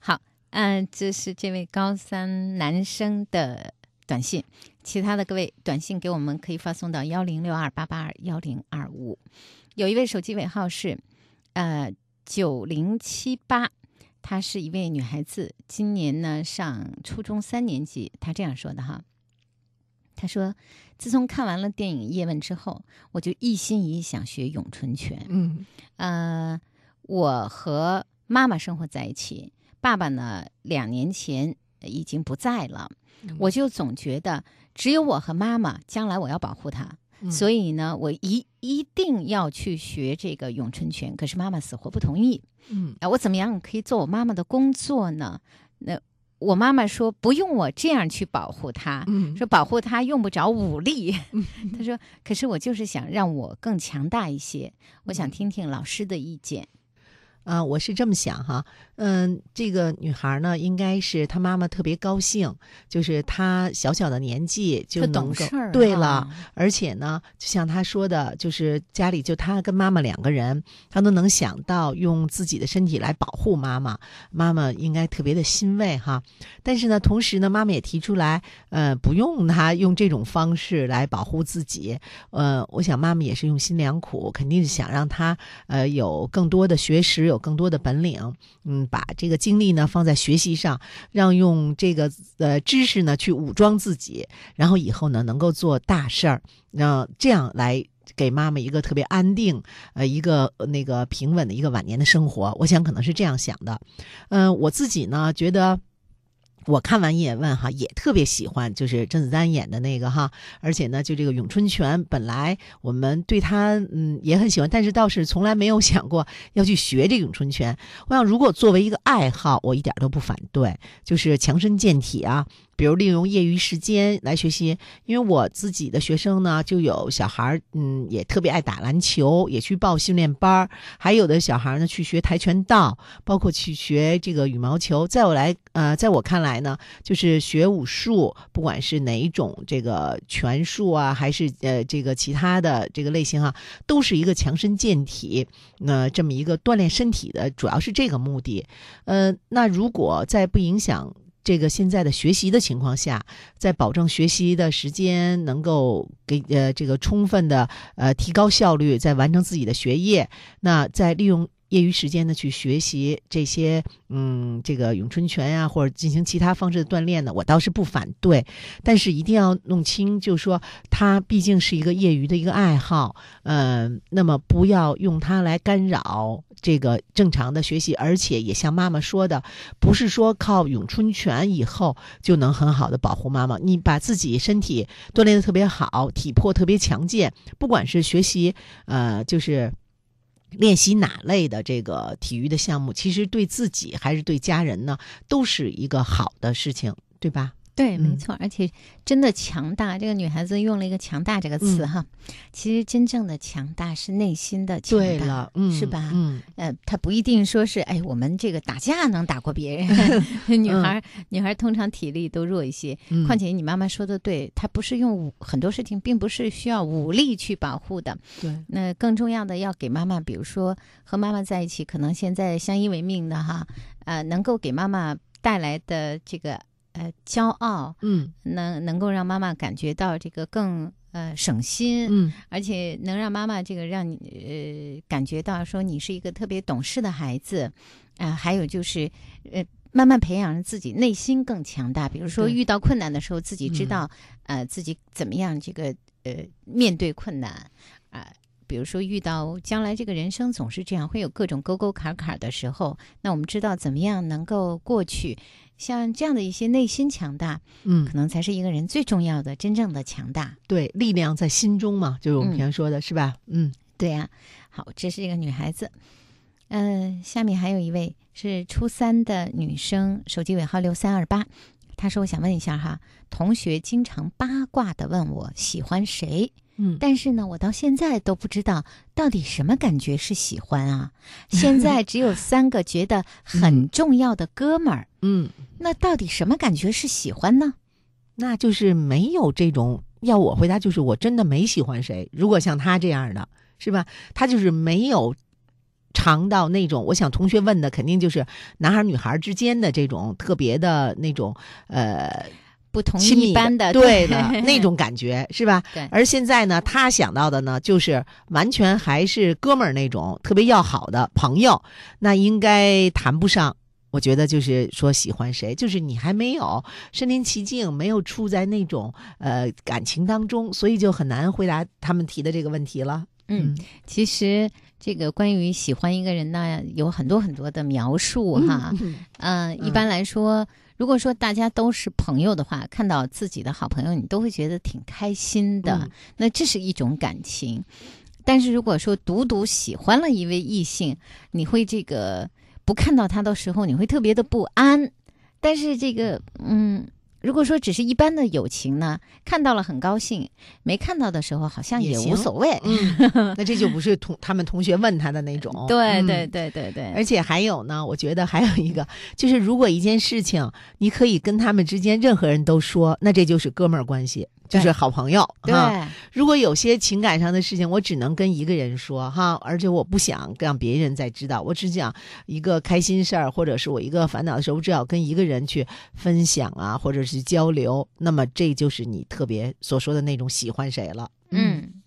好，嗯、这是这位高三男生的短信，其他的各位短信给我们可以发送到幺零六二八八二幺零二五。有一位手机尾号是呃九零七八，她是一位女孩子，今年呢上初中三年级。她这样说的哈，她说：“自从看完了电影《叶问》之后，我就一心一意想学咏春拳。嗯呃，我和妈妈生活在一起，爸爸呢两年前已经不在了，我就总觉得只有我和妈妈，将来我要保护她，嗯所以呢，我一一定要去学这个咏春拳。可是妈妈死活不同意。嗯啊，我怎么样可以做我妈妈的工作呢？那我妈妈说不用我这样去保护她，嗯说保护她用不着武力。她说，可是我就是想让我更强大一些，我想听听老师的意见。啊、我是这么想哈，嗯，这个女孩呢，应该是她妈妈特别高兴，就是她小小的年纪就能够懂事儿、对了，啊而且呢，就像她说的，就是家里就她跟妈妈两个人，她都能想到用自己的身体来保护妈妈，妈妈应该特别的欣慰哈。但是呢，同时呢，妈妈也提出来，呃，不用她用这种方式来保护自己，呃，我想妈妈也是用心良苦，肯定是想让她呃有更多的学识，有更多的本领，嗯，把这个精力呢放在学习上，让用这个呃知识呢去武装自己，然后以后呢能够做大事儿，那这样来。给妈妈一个特别安定，呃，一个那个平稳的一个晚年的生活，我想可能是这样想的。嗯、我自己呢觉得。我看完《叶问》哈，也特别喜欢，就是甄子丹演的那个哈，而且呢，就这个咏春拳，本来我们对他嗯也很喜欢，但是倒是从来没有想过要去学这个咏春拳。我想，如果作为一个爱好，我一点都不反对，就是强身健体啊。比如利用业余时间来学习，因为我自己的学生呢，就有小孩儿，嗯，也特别爱打篮球，也去报训练班儿，还有的小孩儿呢去学跆拳道，包括去学这个羽毛球。在我来，呃，在我看来呢，就是学武术，不管是哪一种这个拳术啊，还是呃这个其他的这个类型啊，都是一个强身健体，那、这么一个锻炼身体的，主要是这个目的。呃，那如果在不影响这个现在的学习的情况下，在保证学习的时间能够给呃这个充分的呃提高效率，在完成自己的学业，那在利用。业余时间呢，去学习这些，嗯，这个咏春拳呀、或者进行其他方式的锻炼呢，我倒是不反对，但是一定要弄清，就是说它毕竟是一个业余的一个爱好，嗯、那么不要用它来干扰这个正常的学习，而且也像妈妈说的，不是说靠咏春拳以后就能很好的保护妈妈。你把自己身体锻炼的特别好，体魄特别强健，不管是学习，呃，就是。练习哪类的这个体育的项目，其实对自己还是对家人呢，都是一个好的事情，对吧？对，没嗯错，而且真的强大。这个女孩子用了一个“强大”这个词嗯哈，其实真正的强大是内心的强大，是吧？嗯，呃，她不一定说是哎，我们这个打架能打过别人，女孩、女孩通常体力都弱一些。嗯况且你妈妈说的对，她不是用武很多事情，并不是需要武力去保护的。对，那更重要的要给妈妈，比如说和妈妈在一起，可能现在相依为命的哈，呃，能够给妈妈带来的这个呃骄傲，嗯能能够让妈妈感觉到这个更呃省心，嗯而且能让妈妈这个让你呃感觉到说你是一个特别懂事的孩子，啊、还有就是呃慢慢培养自己内心更强大。比如说遇到困难的时候，自己知嗯道、呃自己怎么样这个呃面对困难啊。比如说，遇到将来这个人生总是这样，会有各种沟沟坎坎的时候，那我们知道怎么样能够过去。像这样的一些内心强大，嗯可，能才是一个人最重要的、真正的强大。对，力量在心中嘛，就是我们嗯平常说的，是吧？嗯对呀、好，这是一个女孩子。嗯、下面还有一位是初三的女生，手机尾号六三二八。她说：“我想问一下哈，同学经常八卦的问我喜欢谁，嗯，但是呢，我到现在都不知道到底什么感觉是喜欢啊。现在只有三个觉得很重要的哥们儿，嗯，那到底什么感觉是喜欢呢？那就是没有这种。要我回答，就是我真的没喜欢谁。如果像他这样的，是吧？他就是没有尝到那种，我想同学问的肯定就是男孩女孩之间的这种特别的那种呃不同一般的对的那种感觉，是吧？对而现在呢，他想到的呢，就是完全还是哥们儿那种特别要好的朋友，那应该谈不上。我觉得就是说喜欢谁，就是你还没有身临其境，没有处在那种呃感情当中，所以就很难回答他们提的这个问题了。嗯，其实这个关于喜欢一个人呢，有很多很多的描述哈。嗯嗯、一般来说，如果说大家都是朋友的话，看到自己的好朋友，你都会觉得挺开心的。嗯那这是一种感情。但是如果说独独喜欢了一位异性，你会这个不看到他的时候，你会特别的不安。但是这个，嗯，如果说只是一般的友情呢，看到了很高兴，没看到的时候好像也无所谓。嗯，那这就不是同他们同学问他的那种。嗯对对对对对，而且还有呢，我觉得还有一个，就是如果一件事情你可以跟他们之间任何人都说，那这就是哥们儿关系，就是好朋友。哈。对如果有些情感上的事情，我只能跟一个人说哈，而且我不想让别人再知道，我只想一个开心事儿，或者是我一个烦恼的时候，我只要跟一个人去分享啊，或者是交流，那么这就是你特别所说的那种喜欢谁了。嗯，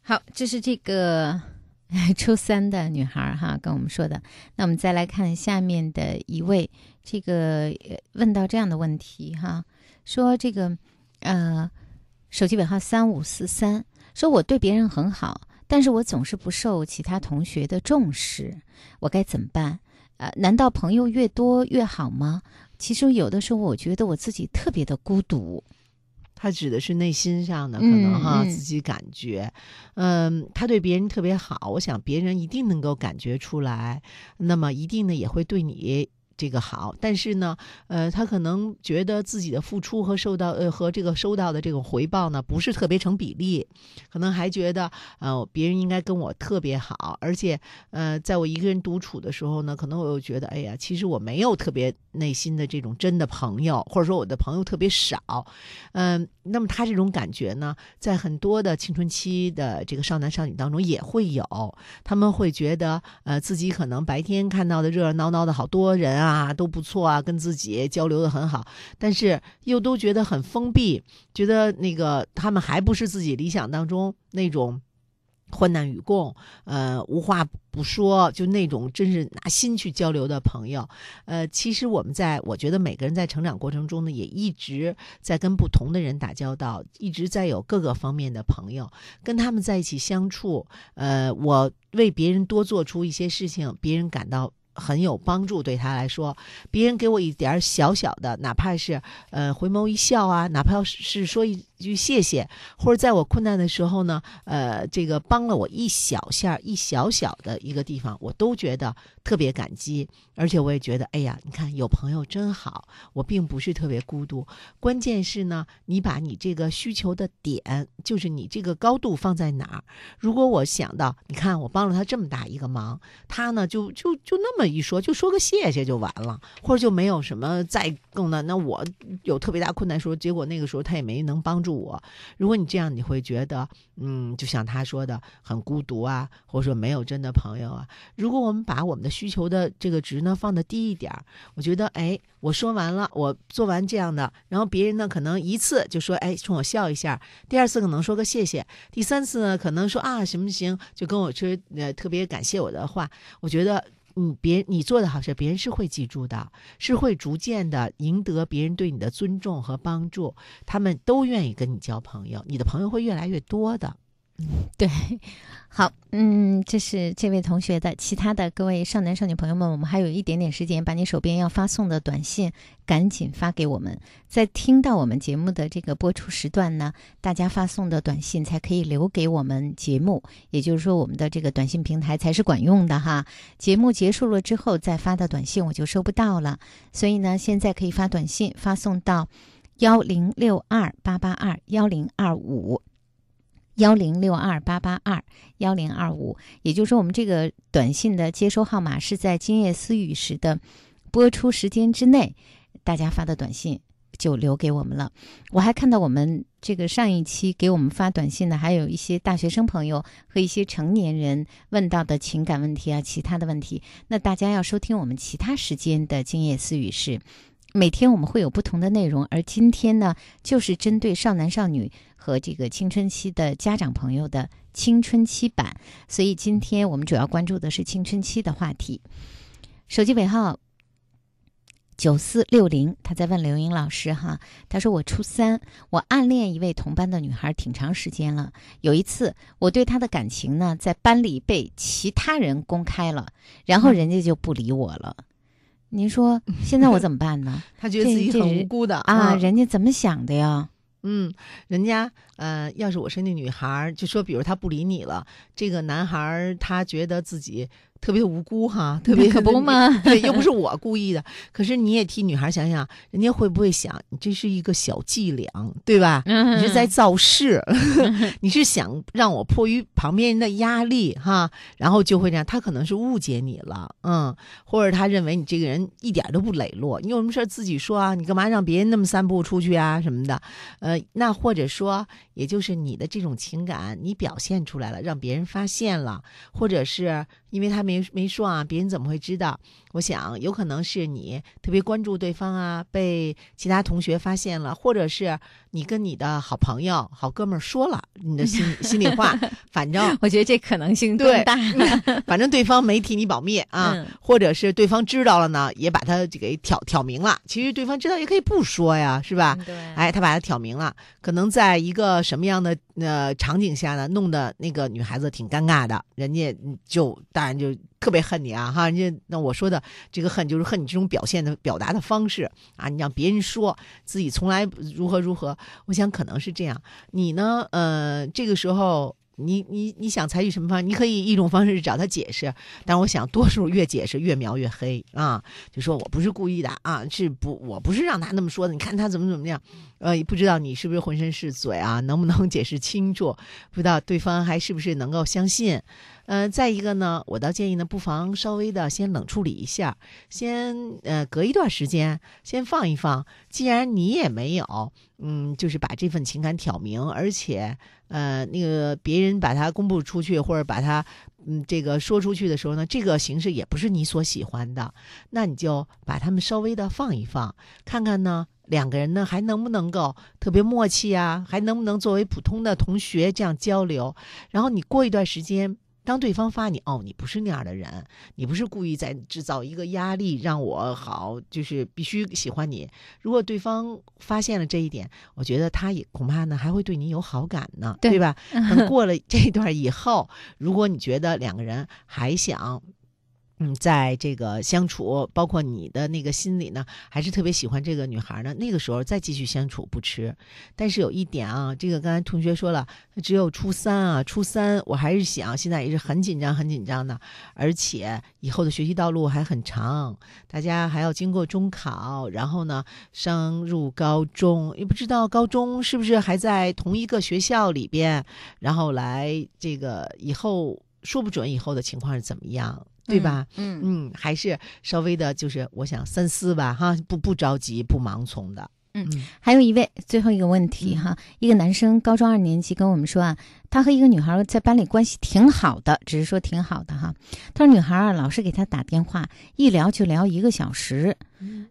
好，这是这个 初三的女孩哈跟我们说的。那我们再来看下面的一位，这个呃问到这样的问题哈，说这个呃，手机尾号三五四三，说我对别人很好，但是我总是不受其他同学的重视，我该怎么办？呃，难道朋友越多越好吗？其实有的时候我觉得我自己特别的孤独。他指的是内心上的，可嗯能哈、嗯自己感觉，嗯，他对别人特别好，我想别人一定能够感觉出来，那么一定呢也会对你。这个好，但是呢，呃，他可能觉得自己的付出和受到呃和这个收到的这种回报呢不是特别成比例，可能还觉得呃别人应该跟我特别好，而且呃在我一个人独处的时候呢，可能我又觉得哎呀，其实我没有特别内心的这种真的朋友，或者说我的朋友特别少，嗯，那么他这种感觉呢，在很多的青春期的这个少男少女当中也会有，他们会觉得，呃，自己可能白天看到的热热闹闹的好多人啊，啊都不错啊，跟自己交流的很好，但是又都觉得很封闭，觉得那个他们还不是自己理想当中那种。患难与共，呃，无话不说，就那种真是拿心去交流的朋友，呃，其实我们在，我觉得每个人在成长过程中呢，也一直在跟不同的人打交道，一直在有各个方面的朋友，跟他们在一起相处。呃，我为别人多做出一些事情，别人感到。很有帮助，对他来说，别人给我一点小小的，哪怕是呃回眸一笑啊，哪怕是说一句谢谢，或者在我困难的时候呢，呃，这个帮了我一小下一小小的一个地方，我都觉得特别感激，而且我也觉得，哎呀，你看有朋友真好，我并不是特别孤独。关键是呢，你把你这个需求的点，就是你这个高度放在哪儿。如果我想到，你看我帮了他这么大一个忙，他呢就就就那么一说，就说个谢谢就完了，或者就没有什么再更的。那我有特别大困难时候，结果那个时候他也没能帮助我。如果你这样，你会觉得，嗯，就像他说的，很孤独啊，或者说没有真的朋友啊。如果我们把我们的需求的这个值呢放的低一点儿，我觉得，哎，我说完了，我做完这样的，然后别人呢可能一次就说，哎，冲我笑一下，第二次可能说个谢谢，第三次呢可能说啊行不行，就跟我说呃特别感谢我的话，我觉得。嗯，别你做的好事，别人是会记住的，是会逐渐的赢得别人对你的尊重和帮助，他们都愿意跟你交朋友，你的朋友会越来越多的。嗯对，好，嗯，这是这位同学的。其他的各位少男少女朋友们，我们还有一点点时间，把你手边要发送的短信赶紧发给我们。在听到我们节目的这个播出时段呢，大家发送的短信才可以留给我们节目，也就是说，我们的这个短信平台才是管用的哈。节目结束了之后再发的短信我就收不到了，所以呢，现在可以发短信发送到幺零六二八八二幺零二五。幺零六二八八二幺零二五，也就是说，我们这个短信的接收号码是在《今夜思语时》的播出时间之内，大家发的短信就留给我们了。我还看到我们这个上一期给我们发短信的，还有一些大学生朋友和一些成年人问到的情感问题啊，其他的问题。那大家要收听我们其他时间的《今夜思语时》。每天我们会有不同的内容，而今天呢，就是针对少男少女和这个青春期的家长朋友的青春期版，所以今天我们主要关注的是青春期的话题。手机尾号九四六零，他在问刘英老师哈，他说我初三，我暗恋一位同班的女孩挺长时间了，有一次我对她的感情呢，在班里被其他人公开了，然后人家就不理我了。您说 现在我怎么办呢？他觉得自己很无辜的啊，嗯人家怎么想的呀？嗯，人家呃，要是我是那女孩儿，就说比如他不理你了，这个男孩儿他觉得自己特别无辜哈，特别可不吗 对，又不是我故意的。可是你也替女孩想想，人家会不会想，你这是一个小伎俩，对吧？嗯你是在造势，你是想让我迫于旁边人的压力哈，然后就会这样。他可能是误解你了，嗯，或者他认为你这个人一点都不磊落，你有什么事儿自己说啊，你干嘛让别人那么散步出去啊什么的？呃，那或者说，也就是你的这种情感，你表现出来了，让别人发现了，或者是因为他没没说啊，别人怎么会知道？我想有可能是你特别关注对方啊，被其他同学发现了，或者是你跟你的好朋友、好哥们儿说了你的心 心里话，反正我觉得这可能性更对大。反正对方没替你保密啊，嗯或者是对方知道了呢，也把他这给挑挑明了。其实对方知道也可以不说呀，是吧？对，哎，他把他挑明了，可能在一个什么样的呃场景下呢，弄得那个女孩子挺尴尬的，人家就当然就特别恨你啊哈，人家那我说的这个恨就是恨你这种表现的表达的方式啊，你让别人说自己从来如何如何，我想可能是这样。你呢，呃，这个时候。你你你想采取什么方式？你可以一种方式找他解释，但我想多数越解释越描越黑啊，就说我不是故意的啊，是不我不是让他那么说的，你看他怎么怎么样，呃，不知道你是不是浑身是嘴啊，能不能解释清楚？不知道对方还是不是能够相信？呃，再一个呢，我倒建议呢，不妨稍微的先冷处理一下，先呃隔一段时间先放一放。既然你也没有，嗯，就是把这份情感挑明，而且呃那个别人把它公布出去或者把它嗯这个说出去的时候呢，这个形式也不是你所喜欢的，那你就把他们稍微的放一放，看看呢。两个人呢，还能不能够特别默契啊？还能不能作为普通的同学这样交流？然后你过一段时间，当对方发你哦，你不是那样的人，你不是故意在制造一个压力让我好，就是必须喜欢你。如果对方发现了这一点，我觉得他也恐怕呢还会对你有好感呢，对对吧？等过了这一段以后，如果你觉得两个人还想。嗯，在这个相处，包括你的那个心里呢，还是特别喜欢这个女孩呢。那个时候再继续相处不迟。但是有一点啊，这个刚才同学说了，只有初三啊，初三我还是想，现在也是很紧张，很紧张的，而且以后的学习道路还很长，大家还要经过中考，然后呢，升入高中，也不知道高中是不是还在同一个学校里边，然后来这个以后说不准以后的情况是怎么样。对吧？嗯嗯，还是稍微的，就是我想三思吧，哈，不不着急，不盲从的。嗯还有一位最后一个问题哈，一个男生高中二年级跟我们说啊，他和一个女孩在班里关系挺好的，只是说挺好的哈。他说女孩啊老是给他打电话，一聊就聊一个小时。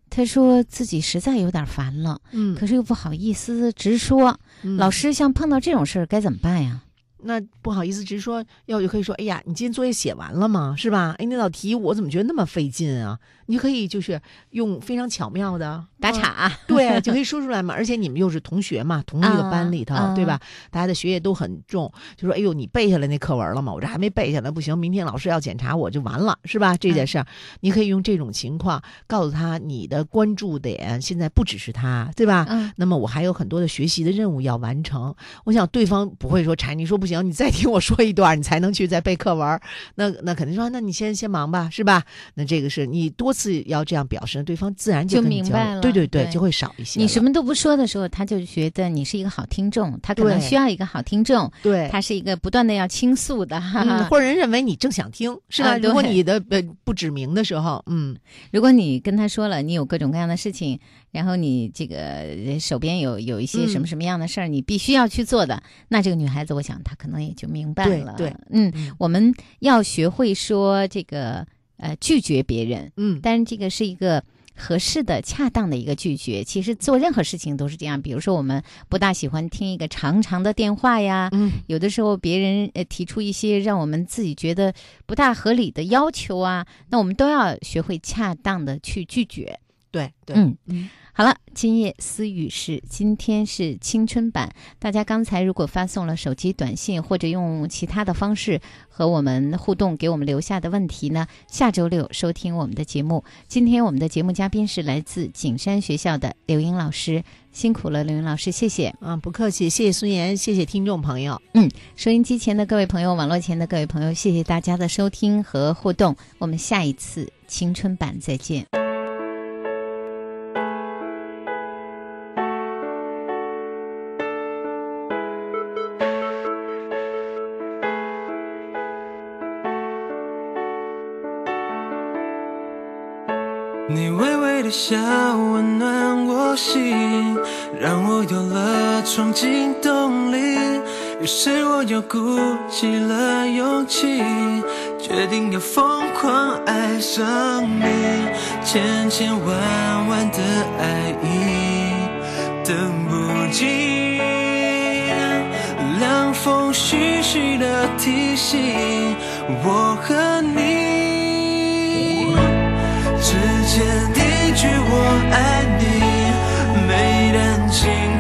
他说自己实在有点烦了，嗯可是又不好意思直说。嗯老师像碰到这种事儿该怎么办呀？那不好意思，直说，要就可以说，哎呀，你今天作业写完了吗？是吧？哎，那道题我怎么觉得那么费劲啊？你可以就是用非常巧妙的打岔、啊对，就可以说出来嘛。而且你们又是同学嘛，同一个班里头，啊对吧？大家的学业都很重，就说，哎呦，你背下来那课文了吗？我这还没背下来，不行，明天老师要检查我就完了，是吧？这件事儿，你可以用这种情况告诉他，你的关注点现在不只是他，对吧？嗯那么我还有很多的学习的任务要完成。我想对方不会说柴，你说不行，你再听我说一段，你才能去再背课文。那那肯定说，那你先先忙吧，是吧？那这个是你多次要这样表示，对方自然就明白了对对对，对就会少一些。你什么都不说的时候，他就觉得你是一个好听众，他可能需要一个好听众，对？他是一个不断的要倾诉的。哈嗯，哈。或者人认为你正想听，是吧？啊如果你的呃不指明的时候，嗯，如果你跟他说了你有各种各样的事情，然后你这个呃手边有有一些什么嗯什么样的事儿，你必须要去做的，那这个女孩子，我想她可能也就明白了。对对嗯，嗯我们要学会说这个呃拒绝别人，嗯，但是这个是一个合适的、恰当的一个拒绝。其实做任何事情都是这样，比如说我们不大喜欢听一个长长的电话呀，嗯，有的时候别人呃提出一些让我们自己觉得不大合理的要求啊，那我们都要学会恰当的去拒绝。对对，嗯嗯好了，今夜思雨是今天是青春版，大家刚才如果发送了手机短信或者用其他的方式和我们互动，给我们留下的问题呢，下周六收听我们的节目。今天我们的节目嘉宾是来自景山学校的刘英老师，辛苦了，刘英老师，谢谢。啊，不客气，谢谢孙岩，谢谢听众朋友。嗯收音机前的各位朋友，网络前的各位朋友，谢谢大家的收听和互动，我们下一次青春版再见。笑温暖我心，让我有了闯进动力。于是我又鼓起了勇气，决定要疯狂爱上你。千千万万的爱意，等不及。凉风徐徐的提醒我和你。之前一句我爱你，没人情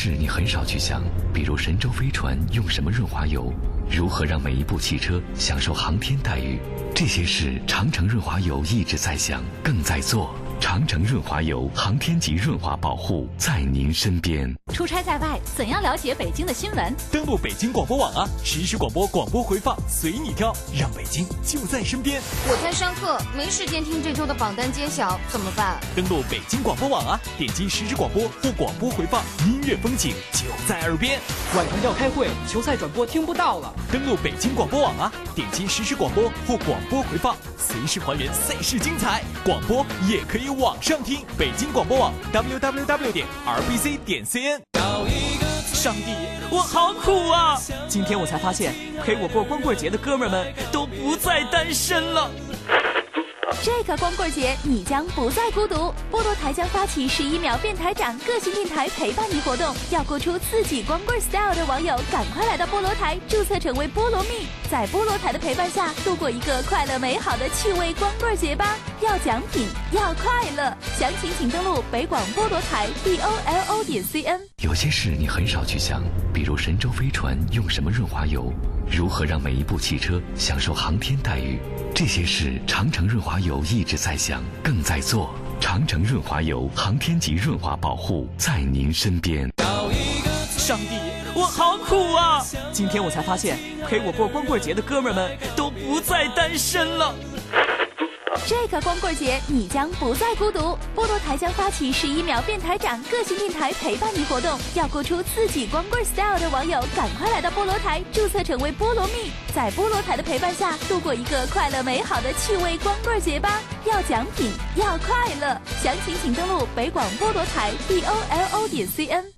是你很少去想，比如神舟飞船用什么润滑油，如何让每一部汽车享受航天待遇，这些事长城润滑油一直在想，更在做。长城润滑油，航天级润滑保护，在您身边。出差在外，怎样了解北京的新闻？登录北京广播网啊，实时广播、广播回放随你挑，让北京就在身边。我在上课，没时间听这周的榜单揭晓，怎么办？登录北京广播网啊，点击实时广播或广播回放，音乐风景就在耳边。晚上要开会，球赛转播听不到了。登录北京广播网啊，点击实时广播或广播回放，随时还原赛事精彩。广播也可以网上听，北京广播网 www 点 rbc 点 cn。上帝，我好苦啊！今天我才发现，陪我过光棍节的哥们们都不再单身了。这个光棍节，你将不再孤独。菠萝台将发起十一秒变台长个性电台陪伴你活动，要过出自己光棍 style 的网友，赶快来到菠萝台注册成为菠萝蜜，在菠萝台的陪伴下，度过一个快乐美好的趣味光棍节吧！要奖品，要快乐，详情请登录北广菠萝台 b o l o 点 c n。有些事你很少去想，比如神舟飞船用什么润滑油，如何让每一部汽车享受航天待遇，这些事长城润滑油油一直在想，更在做。长城润滑油，航天级润滑保护，在您身边。上帝，我好苦啊！今天我才发现，陪我过光棍节的哥们儿们都不再单身了。这个光棍节，你将不再孤独。菠萝台将发起十一秒变台长个性电台陪伴你活动，要过出自己光棍 style 的网友，赶快来到菠萝台注册成为菠萝蜜，在菠萝台的陪伴下，度过一个快乐美好的趣味光棍节吧！要奖品，要快乐，详情请登录北广菠萝台 b o l o 点 c n。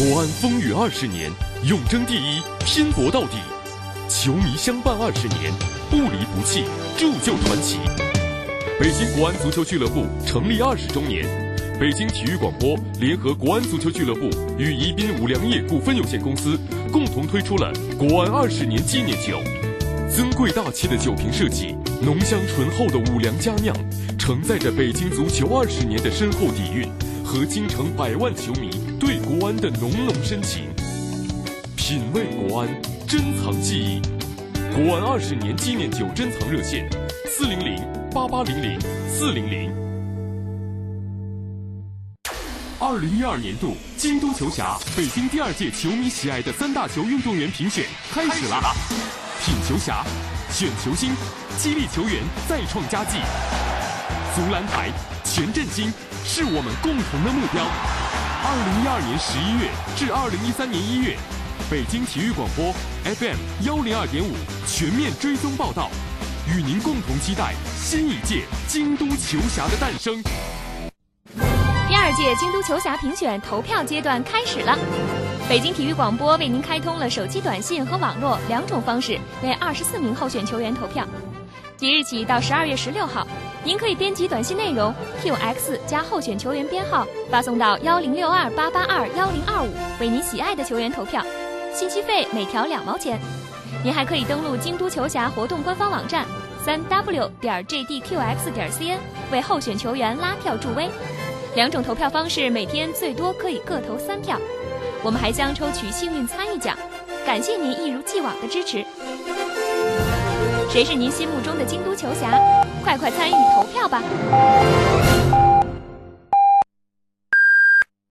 国安风雨二十年，永争第一，拼搏到底。球迷相伴二十年，不离不弃，铸就传奇。北京国安足球俱乐部成立二十周年，北京体育广播联合国安足球俱乐部与宜宾五粮液股份有限公司共同推出了国安二十年纪念酒。尊贵大气的酒瓶设计，浓香醇厚的五粮佳酿，承载着北京足球二十年的深厚底蕴和京城百万球迷对国安的浓浓深情。品味国安，珍藏记忆。国安二十年纪念酒珍藏热线：四零零八八零零四零零。二零一二年度京都球侠北京第二届球迷喜爱的三大球运动员评选开始啦！品球侠，选球星，激励球员再创佳绩。足篮台全振兴是我们共同的目标。二零一二年十一月至二零一三年一月，北京体育广播 FM 幺零二点五全面追踪报道，与您共同期待新一届京都球侠的诞生。第二届京都球侠评选投票阶段开始了。北京体育广播为您开通了手机短信和网络两种方式，为二十四名候选球员投票。即日起到十二月十六号，您可以编辑短信内容 QX 加候选球员编号，发送到幺零六二八八二幺零二五，为您喜爱的球员投票，信息费每条两毛钱。您还可以登录京都球侠活动官方网站三 w 点 jdqx 点 cn 为候选球员拉票助威。两种投票方式，每天最多可以各投三票。我们还将抽取幸运参与奖，感谢您一如既往的支持。谁是您心目中的京都球侠？快快参与投票吧！